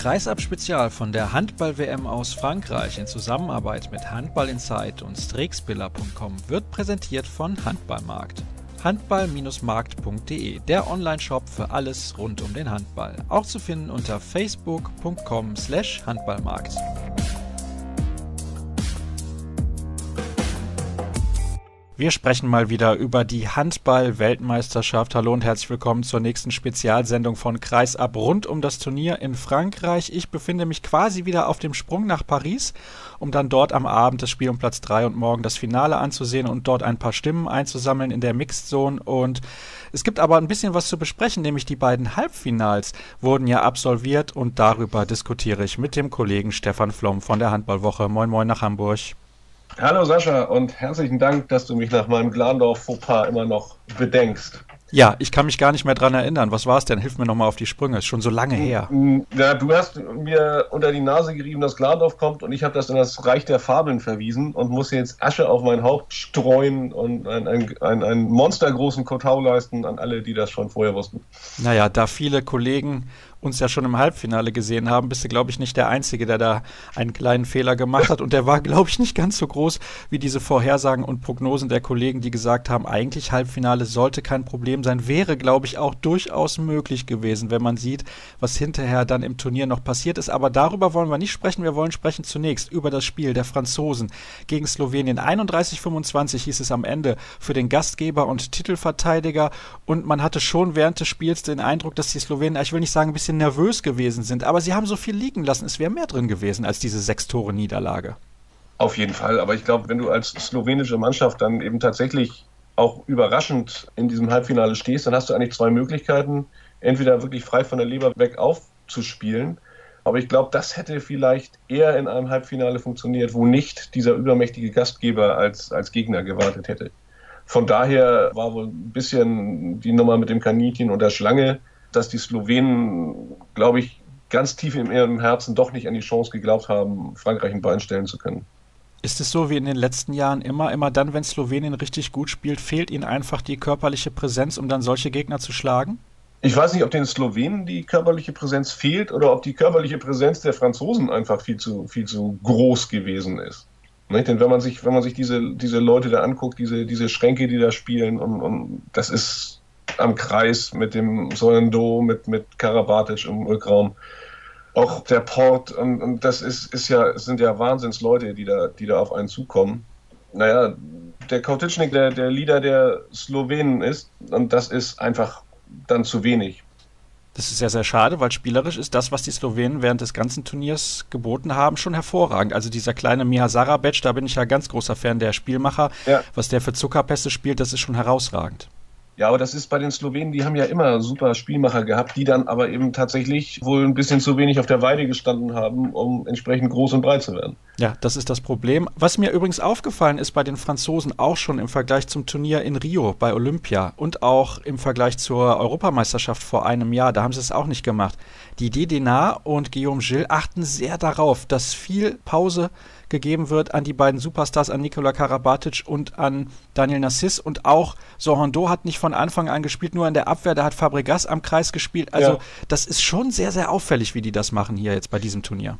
Kreisab-Spezial von der Handball-WM aus Frankreich in Zusammenarbeit mit Handball Insight und Strixbiller.com wird präsentiert von Handballmarkt. Handball-markt.de, der Online-Shop für alles rund um den Handball. Auch zu finden unter facebook.com Wir sprechen mal wieder über die Handball-Weltmeisterschaft. Hallo und herzlich willkommen zur nächsten Spezialsendung von Kreisab rund um das Turnier in Frankreich. Ich befinde mich quasi wieder auf dem Sprung nach Paris, um dann dort am Abend das Spiel um Platz 3 und morgen das Finale anzusehen und dort ein paar Stimmen einzusammeln in der Mixed Zone. Und es gibt aber ein bisschen was zu besprechen, nämlich die beiden Halbfinals wurden ja absolviert und darüber diskutiere ich mit dem Kollegen Stefan Flom von der Handballwoche. Moin, moin nach Hamburg. Hallo Sascha und herzlichen Dank, dass du mich nach meinem Glandorf-Fauxpas immer noch bedenkst. Ja, ich kann mich gar nicht mehr dran erinnern. Was war es denn? Hilf mir nochmal auf die Sprünge. Ist schon so lange her. Ja, du hast mir unter die Nase gerieben, dass Glandorf kommt und ich habe das in das Reich der Fabeln verwiesen und muss jetzt Asche auf mein Haupt streuen und einen ein, ein monstergroßen Kotau leisten an alle, die das schon vorher wussten. Naja, da viele Kollegen uns ja schon im Halbfinale gesehen haben, bist du, glaube ich, nicht der Einzige, der da einen kleinen Fehler gemacht hat. Und der war, glaube ich, nicht ganz so groß wie diese Vorhersagen und Prognosen der Kollegen, die gesagt haben, eigentlich Halbfinale sollte kein Problem sein. Wäre, glaube ich, auch durchaus möglich gewesen, wenn man sieht, was hinterher dann im Turnier noch passiert ist. Aber darüber wollen wir nicht sprechen. Wir wollen sprechen zunächst über das Spiel der Franzosen gegen Slowenien. 31-25 hieß es am Ende für den Gastgeber und Titelverteidiger. Und man hatte schon während des Spiels den Eindruck, dass die Slowenen, ich will nicht sagen, ein bisschen bisschen nervös gewesen sind. Aber sie haben so viel liegen lassen. Es wäre mehr drin gewesen als diese sechs Tore Niederlage. Auf jeden Fall. Aber ich glaube, wenn du als slowenische Mannschaft dann eben tatsächlich auch überraschend in diesem Halbfinale stehst, dann hast du eigentlich zwei Möglichkeiten. Entweder wirklich frei von der Leber weg aufzuspielen. Aber ich glaube, das hätte vielleicht eher in einem Halbfinale funktioniert, wo nicht dieser übermächtige Gastgeber als, als Gegner gewartet hätte. Von daher war wohl ein bisschen die Nummer mit dem Kaninchen und der Schlange dass die Slowenen, glaube ich, ganz tief in ihrem Herzen doch nicht an die Chance geglaubt haben, Frankreich ein Bein stellen zu können. Ist es so wie in den letzten Jahren immer, immer dann, wenn Slowenien richtig gut spielt, fehlt ihnen einfach die körperliche Präsenz, um dann solche Gegner zu schlagen? Ich weiß nicht, ob den Slowenen die körperliche Präsenz fehlt oder ob die körperliche Präsenz der Franzosen einfach viel zu, viel zu groß gewesen ist. Nicht? Denn wenn man sich, wenn man sich diese, diese Leute da anguckt, diese, diese Schränke, die da spielen, und, und das ist am Kreis mit dem Sollendo, mit, mit Karabatic im Rückraum. Auch der Port, und, und das ist, ist ja, sind ja Wahnsinnsleute, die da, die da auf einen zukommen. Naja, der Kautitschnik, der, der Leader der Slowenen ist, und das ist einfach dann zu wenig. Das ist sehr, sehr schade, weil spielerisch ist das, was die Slowenen während des ganzen Turniers geboten haben, schon hervorragend. Also dieser kleine Miha Sarabec, da bin ich ja ganz großer Fan der Spielmacher. Ja. Was der für Zuckerpässe spielt, das ist schon herausragend. Ja, aber das ist bei den Slowenen, die haben ja immer super Spielmacher gehabt, die dann aber eben tatsächlich wohl ein bisschen zu wenig auf der Weide gestanden haben, um entsprechend groß und breit zu werden. Ja, das ist das Problem. Was mir übrigens aufgefallen ist bei den Franzosen auch schon im Vergleich zum Turnier in Rio bei Olympia und auch im Vergleich zur Europameisterschaft vor einem Jahr, da haben sie es auch nicht gemacht. Die Dedena und Guillaume Gilles achten sehr darauf, dass viel Pause gegeben wird an die beiden Superstars, an Nikola Karabatic und an Daniel Nassis. Und auch Sohondo hat nicht von Anfang an gespielt, nur in der Abwehr, da hat Fabregas am Kreis gespielt. Also ja. das ist schon sehr, sehr auffällig, wie die das machen hier jetzt bei diesem Turnier.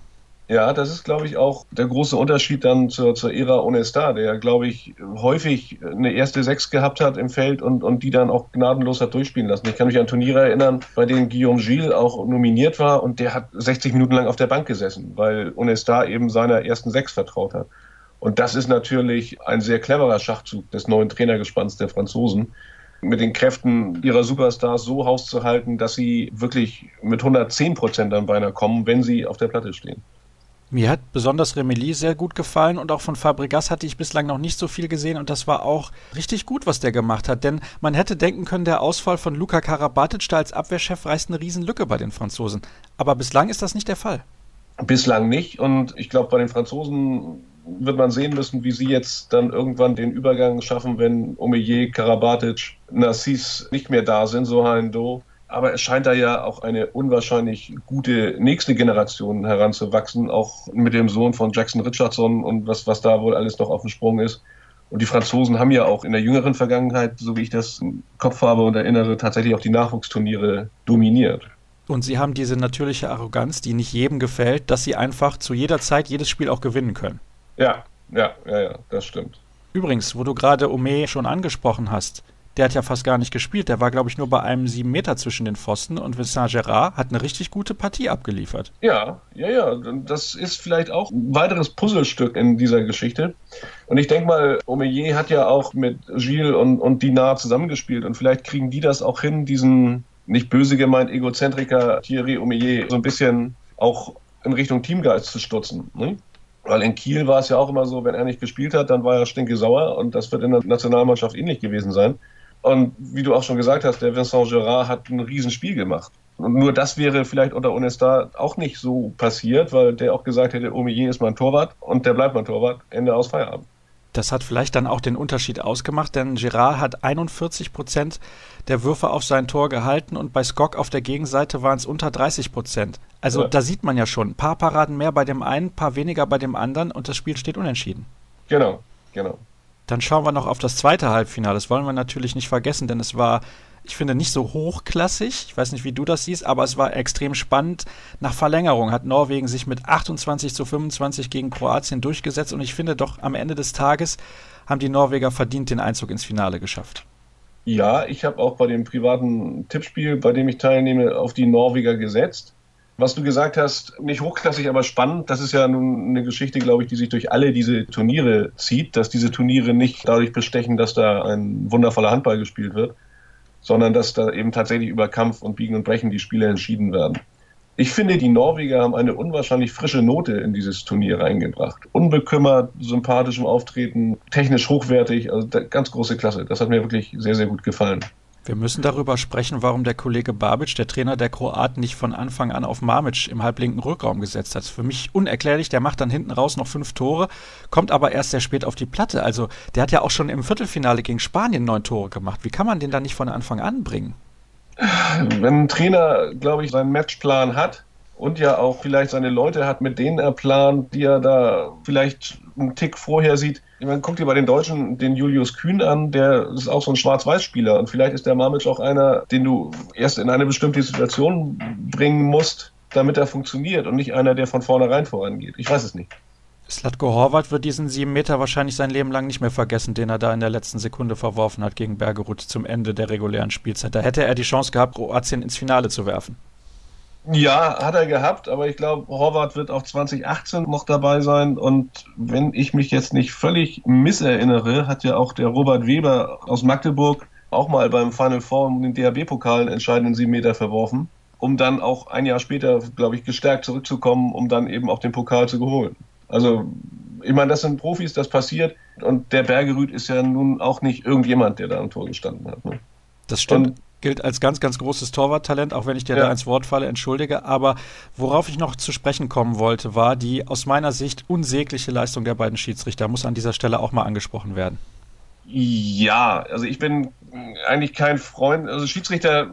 Ja, das ist, glaube ich, auch der große Unterschied dann zur, zur Ära Onestar, der, glaube ich, häufig eine erste Sechs gehabt hat im Feld und, und die dann auch gnadenlos hat durchspielen lassen. Ich kann mich an Turniere erinnern, bei denen Guillaume Gilles auch nominiert war und der hat 60 Minuten lang auf der Bank gesessen, weil Onestar eben seiner ersten Sechs vertraut hat. Und das ist natürlich ein sehr cleverer Schachzug des neuen Trainergespanns der Franzosen, mit den Kräften ihrer Superstars so hauszuhalten, dass sie wirklich mit 110 Prozent dann beinahe kommen, wenn sie auf der Platte stehen. Mir hat besonders Remeli sehr gut gefallen und auch von Fabregas hatte ich bislang noch nicht so viel gesehen und das war auch richtig gut, was der gemacht hat. Denn man hätte denken können, der Ausfall von Luka Karabatic da als Abwehrchef reißt eine Riesenlücke bei den Franzosen. Aber bislang ist das nicht der Fall. Bislang nicht und ich glaube, bei den Franzosen wird man sehen müssen, wie sie jetzt dann irgendwann den Übergang schaffen, wenn Omeyer, Karabatic, Nassis nicht mehr da sind, so Do aber es scheint da ja auch eine unwahrscheinlich gute nächste Generation heranzuwachsen, auch mit dem Sohn von Jackson Richardson und was, was da wohl alles noch auf dem Sprung ist. Und die Franzosen haben ja auch in der jüngeren Vergangenheit, so wie ich das im Kopf habe und erinnere, tatsächlich auch die Nachwuchsturniere dominiert. Und sie haben diese natürliche Arroganz, die nicht jedem gefällt, dass sie einfach zu jeder Zeit jedes Spiel auch gewinnen können. Ja, ja, ja, ja, das stimmt. Übrigens, wo du gerade Ome schon angesprochen hast, der hat ja fast gar nicht gespielt. Der war, glaube ich, nur bei einem sieben Meter zwischen den Pfosten und Vincent Gerard hat eine richtig gute Partie abgeliefert. Ja, ja, ja. Das ist vielleicht auch ein weiteres Puzzlestück in dieser Geschichte. Und ich denke mal, Omeyer hat ja auch mit Gilles und, und Dinard zusammengespielt und vielleicht kriegen die das auch hin, diesen nicht böse gemeint Egozentriker Thierry Omeyer so ein bisschen auch in Richtung Teamgeist zu stutzen. Ne? Weil in Kiel war es ja auch immer so, wenn er nicht gespielt hat, dann war er stinke sauer und das wird in der Nationalmannschaft ähnlich gewesen sein. Und wie du auch schon gesagt hast, der Vincent Gerard hat ein Riesenspiel gemacht. Und nur das wäre vielleicht unter Onesta auch nicht so passiert, weil der auch gesagt hätte, Omier ist mein Torwart und der bleibt mein Torwart. Ende aus Feierabend. Das hat vielleicht dann auch den Unterschied ausgemacht, denn Gerard hat 41 Prozent der Würfe auf sein Tor gehalten und bei Skok auf der Gegenseite waren es unter 30 Prozent. Also ja. da sieht man ja schon, ein paar Paraden mehr bei dem einen, ein paar weniger bei dem anderen und das Spiel steht unentschieden. Genau, genau. Dann schauen wir noch auf das zweite Halbfinale. Das wollen wir natürlich nicht vergessen, denn es war, ich finde, nicht so hochklassig. Ich weiß nicht, wie du das siehst, aber es war extrem spannend. Nach Verlängerung hat Norwegen sich mit 28 zu 25 gegen Kroatien durchgesetzt und ich finde doch am Ende des Tages haben die Norweger verdient den Einzug ins Finale geschafft. Ja, ich habe auch bei dem privaten Tippspiel, bei dem ich teilnehme, auf die Norweger gesetzt. Was du gesagt hast, nicht hochklassig, aber spannend. Das ist ja nun eine Geschichte, glaube ich, die sich durch alle diese Turniere zieht, dass diese Turniere nicht dadurch bestechen, dass da ein wundervoller Handball gespielt wird, sondern dass da eben tatsächlich über Kampf und Biegen und Brechen die Spiele entschieden werden. Ich finde, die Norweger haben eine unwahrscheinlich frische Note in dieses Turnier reingebracht. Unbekümmert, sympathischem Auftreten, technisch hochwertig, also ganz große Klasse. Das hat mir wirklich sehr, sehr gut gefallen. Wir müssen darüber sprechen, warum der Kollege Babic, der Trainer der Kroaten, nicht von Anfang an auf Mamic im halblinken Rückraum gesetzt hat. Für mich unerklärlich, der macht dann hinten raus noch fünf Tore, kommt aber erst sehr spät auf die Platte. Also der hat ja auch schon im Viertelfinale gegen Spanien neun Tore gemacht. Wie kann man den dann nicht von Anfang an bringen? Wenn ein Trainer, glaube ich, seinen Matchplan hat, und ja auch vielleicht seine Leute hat, mit denen er plant, die er da vielleicht einen Tick vorher sieht. Ich meine, guck dir bei den Deutschen den Julius Kühn an, der ist auch so ein Schwarz-Weiß-Spieler und vielleicht ist der Mamic auch einer, den du erst in eine bestimmte Situation bringen musst, damit er funktioniert und nicht einer, der von vornherein vorangeht. Ich weiß es nicht. Slatko Horvath wird diesen sieben Meter wahrscheinlich sein Leben lang nicht mehr vergessen, den er da in der letzten Sekunde verworfen hat gegen Bergerud zum Ende der regulären Spielzeit. Da hätte er die Chance gehabt, Kroatien ins Finale zu werfen. Ja, hat er gehabt, aber ich glaube, Horvath wird auch 2018 noch dabei sein. Und wenn ich mich jetzt nicht völlig misserinnere, hat ja auch der Robert Weber aus Magdeburg auch mal beim Final Four um den DHB-Pokal einen entscheidenden 7 Meter verworfen, um dann auch ein Jahr später, glaube ich, gestärkt zurückzukommen, um dann eben auch den Pokal zu holen. Also, ich meine, das sind Profis, das passiert. Und der Bergerüth ist ja nun auch nicht irgendjemand, der da am Tor gestanden hat. Ne? Das stimmt. Und gilt als ganz, ganz großes Torwarttalent, auch wenn ich dir ja. da ins Wort falle, entschuldige. Aber worauf ich noch zu sprechen kommen wollte, war die aus meiner Sicht unsägliche Leistung der beiden Schiedsrichter. Muss an dieser Stelle auch mal angesprochen werden. Ja, also ich bin eigentlich kein Freund. Also Schiedsrichter,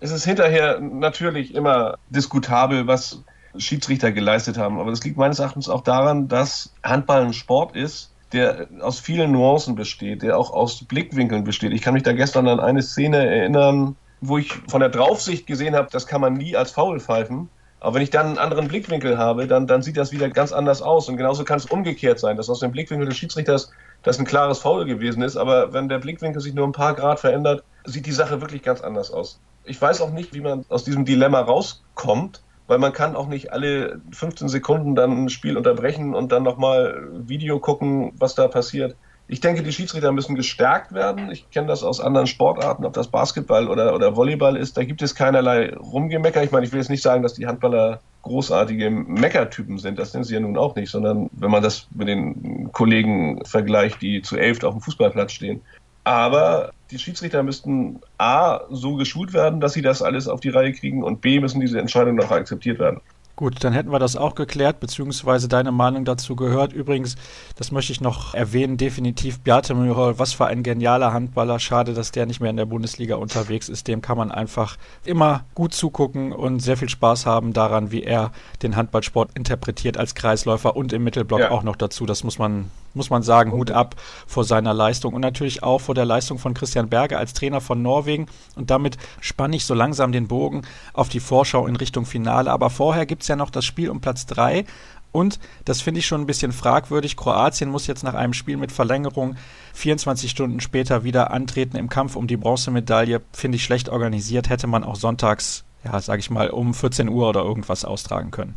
es ist hinterher natürlich immer diskutabel, was Schiedsrichter geleistet haben. Aber das liegt meines Erachtens auch daran, dass Handball ein Sport ist, der aus vielen Nuancen besteht, der auch aus Blickwinkeln besteht. Ich kann mich da gestern an eine Szene erinnern, wo ich von der Draufsicht gesehen habe, das kann man nie als Foul pfeifen. Aber wenn ich dann einen anderen Blickwinkel habe, dann, dann sieht das wieder ganz anders aus. Und genauso kann es umgekehrt sein, dass aus dem Blickwinkel des Schiedsrichters das ein klares Foul gewesen ist. Aber wenn der Blickwinkel sich nur ein paar Grad verändert, sieht die Sache wirklich ganz anders aus. Ich weiß auch nicht, wie man aus diesem Dilemma rauskommt weil man kann auch nicht alle 15 Sekunden dann ein Spiel unterbrechen und dann nochmal Video gucken, was da passiert. Ich denke, die Schiedsrichter müssen gestärkt werden. Ich kenne das aus anderen Sportarten, ob das Basketball oder, oder Volleyball ist. Da gibt es keinerlei Rumgemecker. Ich meine, ich will jetzt nicht sagen, dass die Handballer großartige Meckertypen sind. Das sind sie ja nun auch nicht, sondern wenn man das mit den Kollegen vergleicht, die zu elf auf dem Fußballplatz stehen. Aber die Schiedsrichter müssten A, so geschult werden, dass sie das alles auf die Reihe kriegen und B, müssen diese Entscheidungen auch akzeptiert werden. Gut, dann hätten wir das auch geklärt, beziehungsweise deine Meinung dazu gehört. Übrigens, das möchte ich noch erwähnen, definitiv Beate Myrhol, was für ein genialer Handballer. Schade, dass der nicht mehr in der Bundesliga unterwegs ist. Dem kann man einfach immer gut zugucken und sehr viel Spaß haben daran, wie er den Handballsport interpretiert als Kreisläufer und im Mittelblock ja. auch noch dazu. Das muss man muss man sagen, Hut ab vor seiner Leistung und natürlich auch vor der Leistung von Christian Berger als Trainer von Norwegen. Und damit spanne ich so langsam den Bogen auf die Vorschau in Richtung Finale. Aber vorher gibt es ja noch das Spiel um Platz 3. Und das finde ich schon ein bisschen fragwürdig. Kroatien muss jetzt nach einem Spiel mit Verlängerung 24 Stunden später wieder antreten im Kampf um die Bronzemedaille. Finde ich schlecht organisiert. Hätte man auch sonntags, ja, sage ich mal, um 14 Uhr oder irgendwas austragen können.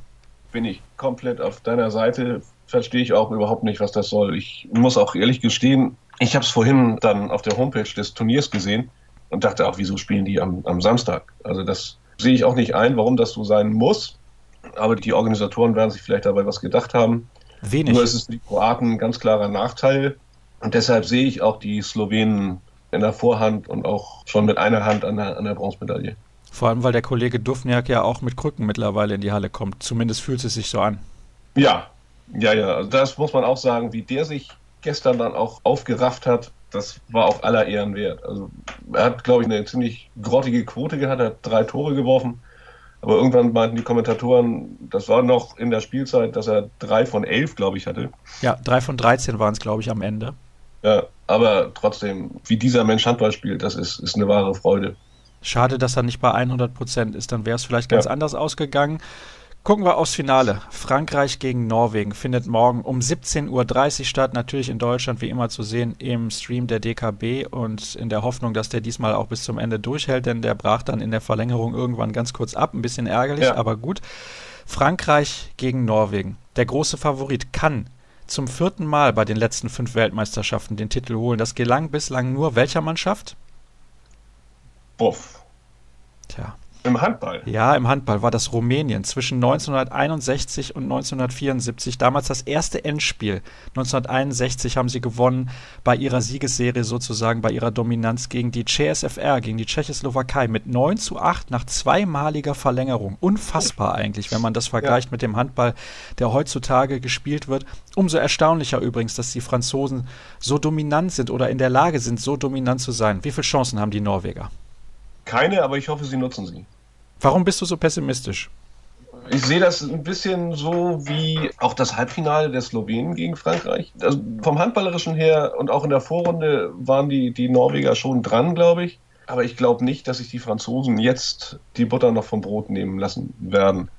Bin ich komplett auf deiner Seite verstehe ich auch überhaupt nicht, was das soll. Ich muss auch ehrlich gestehen, ich habe es vorhin dann auf der Homepage des Turniers gesehen und dachte auch, wieso spielen die am, am Samstag? Also das sehe ich auch nicht ein, warum das so sein muss. Aber die Organisatoren werden sich vielleicht dabei was gedacht haben. Wenig. Nur ist es für die Kroaten ein ganz klarer Nachteil. Und deshalb sehe ich auch die Slowenen in der Vorhand und auch schon mit einer Hand an der, an der Bronzemedaille. Vor allem, weil der Kollege Dufniak ja auch mit Krücken mittlerweile in die Halle kommt. Zumindest fühlt es sich so an. Ja, ja, ja, also das muss man auch sagen, wie der sich gestern dann auch aufgerafft hat, das war auch aller Ehren wert. Also er hat, glaube ich, eine ziemlich grottige Quote gehabt, er hat drei Tore geworfen. Aber irgendwann meinten die Kommentatoren, das war noch in der Spielzeit, dass er drei von elf, glaube ich, hatte. Ja, drei von 13 waren es, glaube ich, am Ende. Ja, aber trotzdem, wie dieser Mensch Handball spielt, das ist, ist eine wahre Freude. Schade, dass er nicht bei 100 Prozent ist, dann wäre es vielleicht ganz ja. anders ausgegangen. Gucken wir aufs Finale. Frankreich gegen Norwegen findet morgen um 17.30 Uhr statt. Natürlich in Deutschland wie immer zu sehen im Stream der DKB und in der Hoffnung, dass der diesmal auch bis zum Ende durchhält, denn der brach dann in der Verlängerung irgendwann ganz kurz ab. Ein bisschen ärgerlich, ja. aber gut. Frankreich gegen Norwegen. Der große Favorit kann zum vierten Mal bei den letzten fünf Weltmeisterschaften den Titel holen. Das gelang bislang nur welcher Mannschaft? Buff. Tja. Im Handball? Ja, im Handball war das Rumänien zwischen 1961 und 1974. Damals das erste Endspiel. 1961 haben sie gewonnen bei ihrer Siegesserie sozusagen, bei ihrer Dominanz gegen die CSFR, gegen die Tschechoslowakei mit 9 zu 8 nach zweimaliger Verlängerung. Unfassbar eigentlich, wenn man das vergleicht ja. mit dem Handball, der heutzutage gespielt wird. Umso erstaunlicher übrigens, dass die Franzosen so dominant sind oder in der Lage sind, so dominant zu sein. Wie viele Chancen haben die Norweger? Keine, aber ich hoffe, sie nutzen sie. Warum bist du so pessimistisch? Ich sehe das ein bisschen so wie auch das Halbfinale der Slowenen gegen Frankreich. Also vom Handballerischen her und auch in der Vorrunde waren die, die Norweger schon dran, glaube ich. Aber ich glaube nicht, dass sich die Franzosen jetzt die Butter noch vom Brot nehmen lassen werden.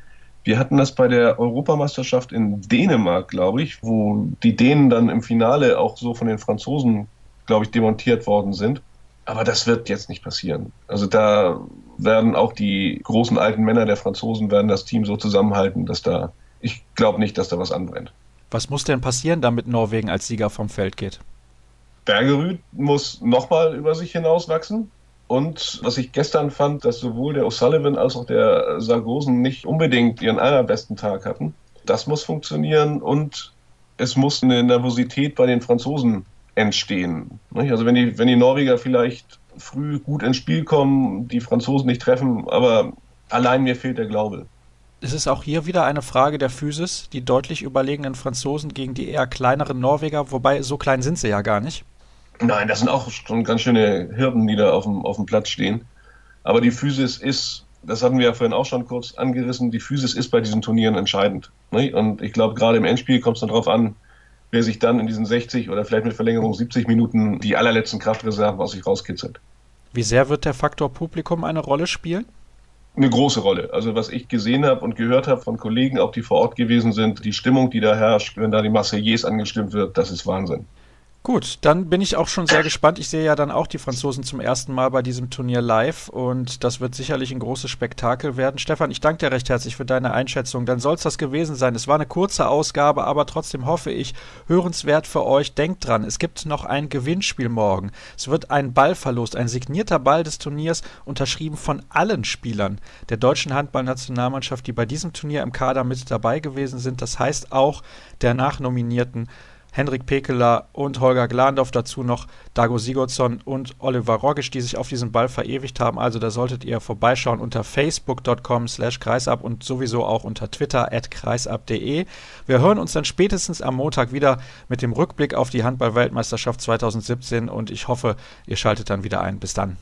Wir hatten das bei der Europameisterschaft in Dänemark, glaube ich, wo die Dänen dann im Finale auch so von den Franzosen, glaube ich, demontiert worden sind. Aber das wird jetzt nicht passieren. Also da werden auch die großen alten Männer der Franzosen werden das Team so zusammenhalten, dass da, ich glaube nicht, dass da was anbrennt. Was muss denn passieren, damit Norwegen als Sieger vom Feld geht? Bergerud muss nochmal über sich hinauswachsen. Und was ich gestern fand, dass sowohl der O'Sullivan als auch der Sargosen nicht unbedingt ihren allerbesten Tag hatten. Das muss funktionieren und es muss eine Nervosität bei den Franzosen entstehen. Also wenn die, wenn die Norweger vielleicht früh gut ins Spiel kommen, die Franzosen nicht treffen, aber allein mir fehlt der Glaube. Es ist auch hier wieder eine Frage der Physis, die deutlich überlegenen Franzosen gegen die eher kleineren Norweger, wobei so klein sind sie ja gar nicht. Nein, das sind auch schon ganz schöne Hirten, die da auf dem, auf dem Platz stehen. Aber die Physis ist, das hatten wir ja vorhin auch schon kurz angerissen, die Physis ist bei diesen Turnieren entscheidend. Und ich glaube, gerade im Endspiel kommt es dann darauf an, wer sich dann in diesen 60 oder vielleicht mit Verlängerung 70 Minuten die allerletzten Kraftreserven aus sich rauskitzelt. Wie sehr wird der Faktor Publikum eine Rolle spielen? Eine große Rolle. Also was ich gesehen habe und gehört habe von Kollegen, auch die vor Ort gewesen sind, die Stimmung, die da herrscht, wenn da die Marseillaise angestimmt wird, das ist Wahnsinn. Gut, dann bin ich auch schon sehr gespannt. Ich sehe ja dann auch die Franzosen zum ersten Mal bei diesem Turnier live und das wird sicherlich ein großes Spektakel werden. Stefan, ich danke dir recht herzlich für deine Einschätzung. Dann soll es das gewesen sein. Es war eine kurze Ausgabe, aber trotzdem hoffe ich, hörenswert für euch. Denkt dran, es gibt noch ein Gewinnspiel morgen. Es wird ein Ballverlust, ein signierter Ball des Turniers, unterschrieben von allen Spielern der deutschen Handballnationalmannschaft, die bei diesem Turnier im Kader mit dabei gewesen sind. Das heißt auch der Nachnominierten Henrik Pekeler und Holger Glandorf, dazu noch Dago Sigurdsson und Oliver Rogisch, die sich auf diesen Ball verewigt haben. Also da solltet ihr vorbeischauen unter facebook.com slash kreisab und sowieso auch unter twitter at kreisab.de. Wir hören uns dann spätestens am Montag wieder mit dem Rückblick auf die Handball-Weltmeisterschaft 2017 und ich hoffe, ihr schaltet dann wieder ein. Bis dann.